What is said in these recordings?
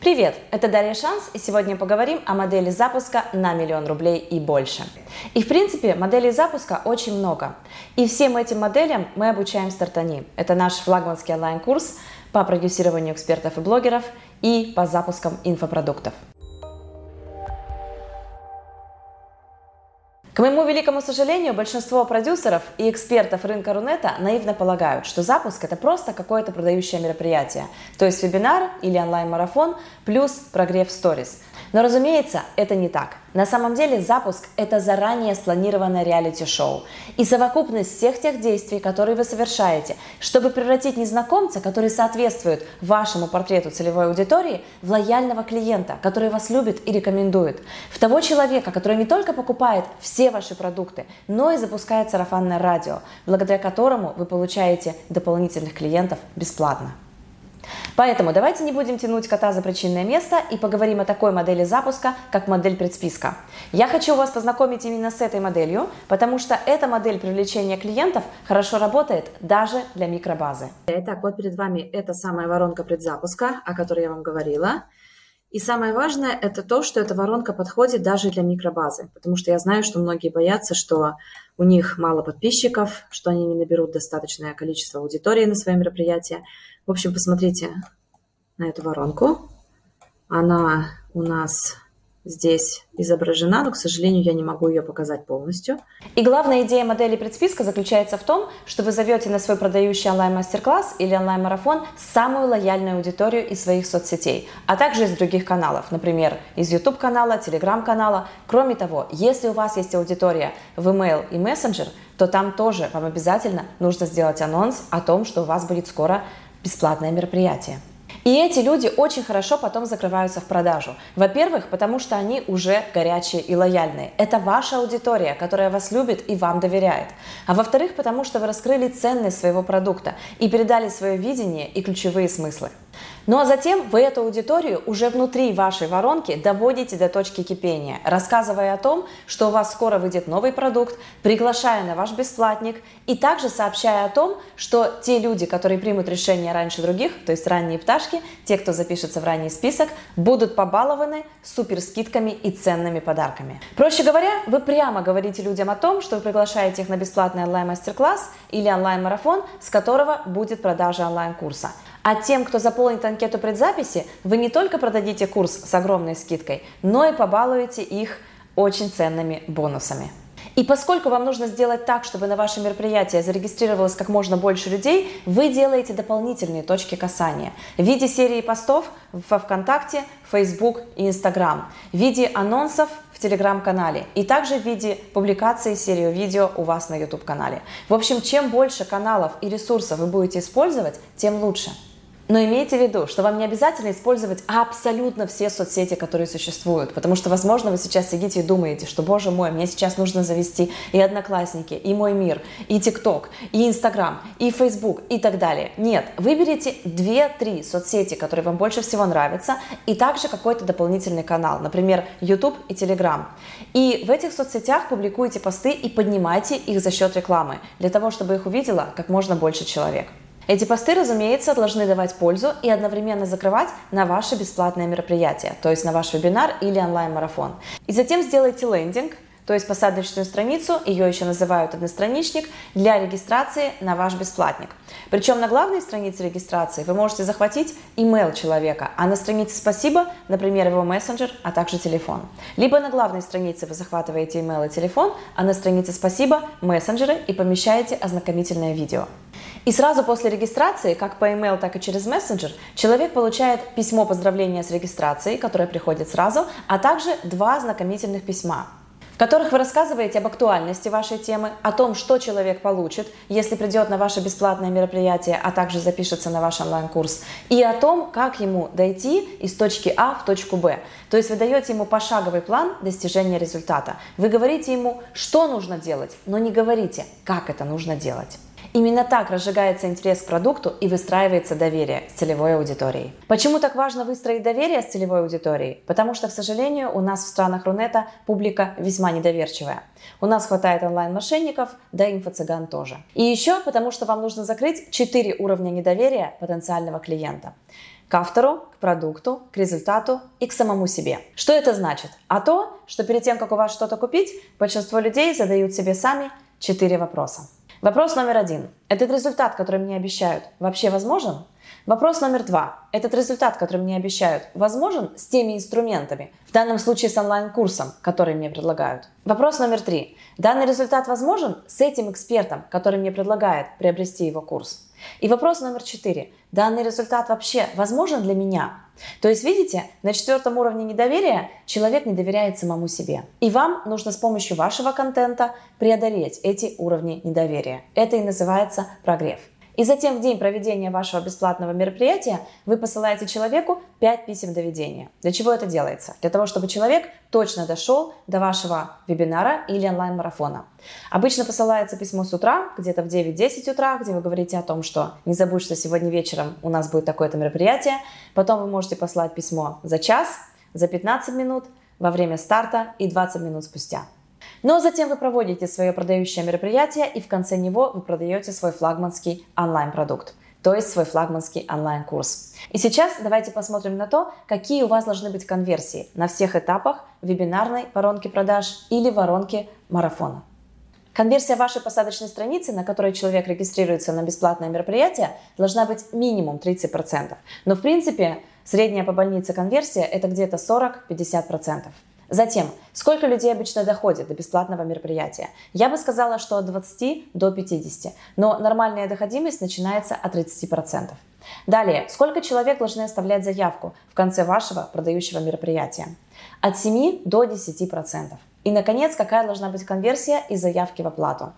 Привет, это Дарья Шанс, и сегодня поговорим о модели запуска на миллион рублей и больше. И в принципе моделей запуска очень много. И всем этим моделям мы обучаем Стартани. Это наш флагманский онлайн-курс по продюсированию экспертов и блогеров и по запускам инфопродуктов. К моему великому сожалению, большинство продюсеров и экспертов рынка Рунета наивно полагают, что запуск это просто какое-то продающее мероприятие, то есть вебинар или онлайн-марафон плюс прогрев сторис. Но разумеется, это не так. На самом деле запуск – это заранее спланированное реалити-шоу и совокупность всех тех действий, которые вы совершаете, чтобы превратить незнакомца, который соответствует вашему портрету целевой аудитории, в лояльного клиента, который вас любит и рекомендует, в того человека, который не только покупает все ваши продукты, но и запускает сарафанное радио, благодаря которому вы получаете дополнительных клиентов бесплатно. Поэтому давайте не будем тянуть кота за причинное место и поговорим о такой модели запуска, как модель предсписка. Я хочу вас познакомить именно с этой моделью, потому что эта модель привлечения клиентов хорошо работает даже для микробазы. Итак, вот перед вами эта самая воронка предзапуска, о которой я вам говорила. И самое важное – это то, что эта воронка подходит даже для микробазы, потому что я знаю, что многие боятся, что у них мало подписчиков, что они не наберут достаточное количество аудитории на свои мероприятия. В общем, посмотрите на эту воронку. Она у нас здесь изображена, но, к сожалению, я не могу ее показать полностью. И главная идея модели предсписка заключается в том, что вы зовете на свой продающий онлайн-мастер-класс или онлайн-марафон самую лояльную аудиторию из своих соцсетей, а также из других каналов, например, из YouTube-канала, Telegram-канала. Кроме того, если у вас есть аудитория в email и мессенджер, то там тоже вам обязательно нужно сделать анонс о том, что у вас будет скоро бесплатное мероприятие. И эти люди очень хорошо потом закрываются в продажу. Во-первых, потому что они уже горячие и лояльные. Это ваша аудитория, которая вас любит и вам доверяет. А во-вторых, потому что вы раскрыли ценность своего продукта и передали свое видение и ключевые смыслы. Ну а затем вы эту аудиторию уже внутри вашей воронки доводите до точки кипения, рассказывая о том, что у вас скоро выйдет новый продукт, приглашая на ваш бесплатник и также сообщая о том, что те люди, которые примут решение раньше других, то есть ранние пташки, те, кто запишется в ранний список, будут побалованы супер скидками и ценными подарками. Проще говоря, вы прямо говорите людям о том, что вы приглашаете их на бесплатный онлайн-мастер-класс или онлайн-марафон, с которого будет продажа онлайн-курса. А тем, кто заполнит анкету предзаписи, вы не только продадите курс с огромной скидкой, но и побалуете их очень ценными бонусами. И поскольку вам нужно сделать так, чтобы на ваше мероприятие зарегистрировалось как можно больше людей, вы делаете дополнительные точки касания в виде серии постов во ВКонтакте, Facebook и Instagram, в виде анонсов в Телеграм-канале и также в виде публикации серии видео у вас на YouTube-канале. В общем, чем больше каналов и ресурсов вы будете использовать, тем лучше. Но имейте в виду, что вам не обязательно использовать абсолютно все соцсети, которые существуют, потому что, возможно, вы сейчас сидите и думаете, что, боже мой, мне сейчас нужно завести и Одноклассники, и Мой мир, и ТикТок, и Инстаграм, и Фейсбук, и так далее. Нет, выберите 2-3 соцсети, которые вам больше всего нравятся, и также какой-то дополнительный канал, например, YouTube и Telegram. И в этих соцсетях публикуйте посты и поднимайте их за счет рекламы, для того, чтобы их увидело как можно больше человек. Эти посты, разумеется, должны давать пользу и одновременно закрывать на ваше бесплатное мероприятие, то есть на ваш вебинар или онлайн-марафон. И затем сделайте лендинг, то есть посадочную страницу, ее еще называют одностраничник, для регистрации на ваш бесплатник. Причем на главной странице регистрации вы можете захватить email человека, а на странице «Спасибо», например, его мессенджер, а также телефон. Либо на главной странице вы захватываете email и телефон, а на странице «Спасибо» – мессенджеры и помещаете ознакомительное видео. И сразу после регистрации, как по email, так и через мессенджер, человек получает письмо поздравления с регистрацией, которое приходит сразу, а также два ознакомительных письма которых вы рассказываете об актуальности вашей темы, о том, что человек получит, если придет на ваше бесплатное мероприятие, а также запишется на ваш онлайн-курс, и о том, как ему дойти из точки А в точку Б. То есть вы даете ему пошаговый план достижения результата. Вы говорите ему, что нужно делать, но не говорите, как это нужно делать. Именно так разжигается интерес к продукту и выстраивается доверие с целевой аудиторией. Почему так важно выстроить доверие с целевой аудиторией? Потому что, к сожалению, у нас в странах Рунета публика весьма недоверчивая. У нас хватает онлайн-мошенников, да инфо-цыган тоже. И еще потому, что вам нужно закрыть 4 уровня недоверия потенциального клиента. к автору, к продукту, к результату и к самому себе. Что это значит? А то, что перед тем, как у вас что-то купить, большинство людей задают себе сами четыре вопроса. Вопрос номер один. Этот результат, который мне обещают, вообще возможен? Вопрос номер два. Этот результат, который мне обещают, возможен с теми инструментами, в данном случае с онлайн-курсом, который мне предлагают? Вопрос номер три. Данный результат возможен с этим экспертом, который мне предлагает приобрести его курс? И вопрос номер четыре. Данный результат вообще возможен для меня? То есть, видите, на четвертом уровне недоверия человек не доверяет самому себе. И вам нужно с помощью вашего контента преодолеть эти уровни недоверия. Это и называется прогрев. И затем в день проведения вашего бесплатного мероприятия вы посылаете человеку 5 писем доведения. Для чего это делается? Для того, чтобы человек точно дошел до вашего вебинара или онлайн-марафона. Обычно посылается письмо с утра, где-то в 9-10 утра, где вы говорите о том, что не забудь, что сегодня вечером у нас будет такое-то мероприятие. Потом вы можете послать письмо за час, за 15 минут, во время старта и 20 минут спустя. Но затем вы проводите свое продающее мероприятие и в конце него вы продаете свой флагманский онлайн-продукт то есть свой флагманский онлайн-курс. И сейчас давайте посмотрим на то, какие у вас должны быть конверсии на всех этапах вебинарной воронки продаж или воронки марафона. Конверсия вашей посадочной страницы, на которой человек регистрируется на бесплатное мероприятие, должна быть минимум 30%. Но в принципе средняя по больнице конверсия это где-то 40-50%. Затем, сколько людей обычно доходит до бесплатного мероприятия? Я бы сказала, что от 20 до 50, но нормальная доходимость начинается от 30%. Далее, сколько человек должны оставлять заявку в конце вашего продающего мероприятия? От 7 до 10%. И, наконец, какая должна быть конверсия из заявки в оплату?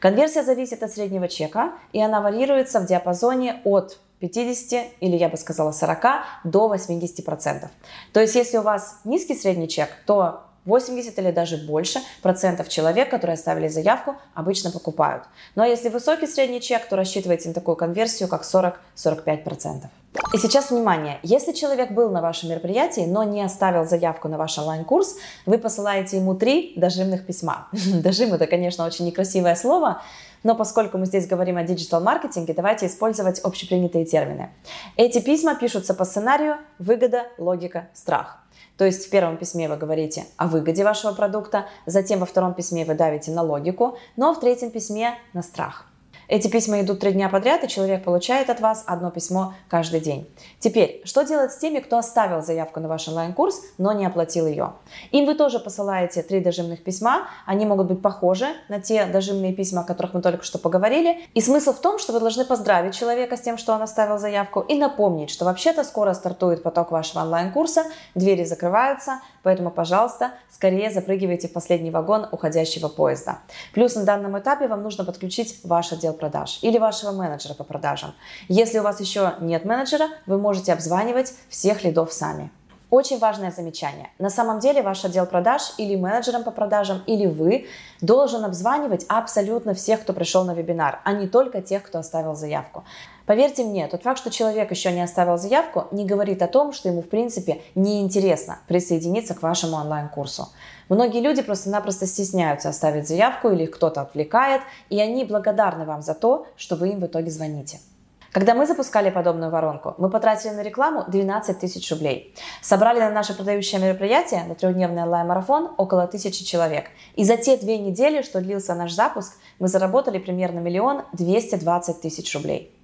Конверсия зависит от среднего чека, и она варьируется в диапазоне от 50 или я бы сказала 40 до 80 процентов. То есть если у вас низкий средний чек, то 80 или даже больше процентов человек, которые оставили заявку, обычно покупают. Но если высокий средний чек, то рассчитывайте на такую конверсию, как 40-45 процентов. И сейчас внимание, если человек был на вашем мероприятии, но не оставил заявку на ваш онлайн-курс, вы посылаете ему три дожимных письма. Дожим это, конечно, очень некрасивое слово, но поскольку мы здесь говорим о диджитал-маркетинге, давайте использовать общепринятые термины. Эти письма пишутся по сценарию «выгода, логика, страх». То есть в первом письме вы говорите о выгоде вашего продукта, затем во втором письме вы давите на логику, но в третьем письме на страх. Эти письма идут три дня подряд, и человек получает от вас одно письмо каждый день. Теперь, что делать с теми, кто оставил заявку на ваш онлайн-курс, но не оплатил ее? Им вы тоже посылаете три дожимных письма. Они могут быть похожи на те дожимные письма, о которых мы только что поговорили. И смысл в том, что вы должны поздравить человека с тем, что он оставил заявку, и напомнить, что вообще-то скоро стартует поток вашего онлайн-курса, двери закрываются, поэтому, пожалуйста, скорее запрыгивайте в последний вагон уходящего поезда. Плюс на данном этапе вам нужно подключить ваш отдел продаж или вашего менеджера по продажам. Если у вас еще нет менеджера, вы можете обзванивать всех лидов сами. Очень важное замечание. На самом деле ваш отдел продаж или менеджером по продажам, или вы должен обзванивать абсолютно всех, кто пришел на вебинар, а не только тех, кто оставил заявку. Поверьте мне, тот факт, что человек еще не оставил заявку, не говорит о том, что ему в принципе неинтересно присоединиться к вашему онлайн-курсу. Многие люди просто-напросто стесняются оставить заявку или кто-то отвлекает, и они благодарны вам за то, что вы им в итоге звоните. Когда мы запускали подобную воронку, мы потратили на рекламу 12 тысяч рублей. Собрали на наше продающее мероприятие, на трехдневный онлайн-марафон, около тысячи человек. И за те две недели, что длился наш запуск, мы заработали примерно миллион двести двадцать тысяч рублей.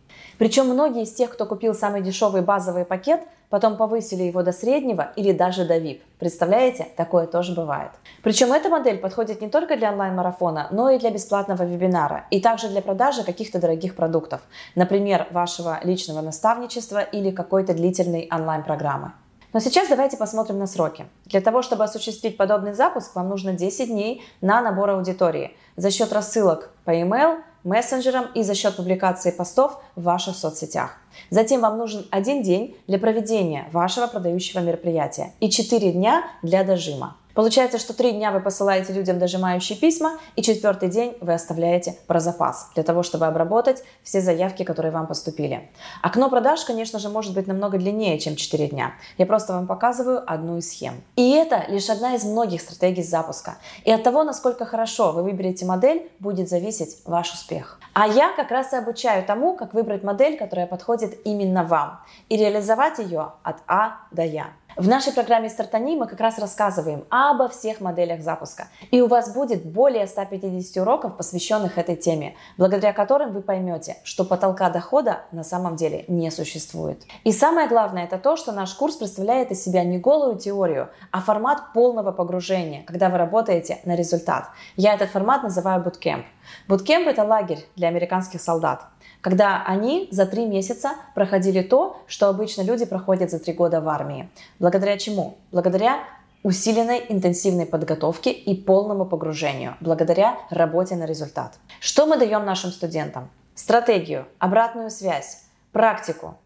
Причем многие из тех, кто купил самый дешевый базовый пакет, потом повысили его до среднего или даже до VIP. Представляете, такое тоже бывает. Причем эта модель подходит не только для онлайн-марафона, но и для бесплатного вебинара, и также для продажи каких-то дорогих продуктов, например, вашего личного наставничества или какой-то длительной онлайн-программы. Но сейчас давайте посмотрим на сроки. Для того, чтобы осуществить подобный запуск, вам нужно 10 дней на набор аудитории за счет рассылок по email, мессенджерам и за счет публикации постов в ваших соцсетях. Затем вам нужен один день для проведения вашего продающего мероприятия и 4 дня для дожима. Получается, что три дня вы посылаете людям дожимающие письма, и четвертый день вы оставляете про запас для того, чтобы обработать все заявки, которые вам поступили. Окно продаж, конечно же, может быть намного длиннее, чем 4 дня. Я просто вам показываю одну из схем. И это лишь одна из многих стратегий запуска. И от того, насколько хорошо вы выберете модель, будет зависеть ваш успех. А я как раз и обучаю тому, как выбрать модель, которая подходит именно вам, и реализовать ее от А до Я. В нашей программе «Стартани» мы как раз рассказываем обо всех моделях запуска. И у вас будет более 150 уроков, посвященных этой теме, благодаря которым вы поймете, что потолка дохода на самом деле не существует. И самое главное это то, что наш курс представляет из себя не голую теорию, а формат полного погружения, когда вы работаете на результат. Я этот формат называю буткемп. Буткемп – это лагерь для американских солдат когда они за три месяца проходили то, что обычно люди проходят за три года в армии. Благодаря чему? Благодаря усиленной интенсивной подготовке и полному погружению, благодаря работе на результат. Что мы даем нашим студентам? Стратегию, обратную связь, практику,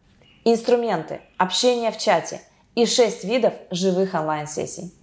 инструменты, общение в чате и шесть видов живых онлайн-сессий.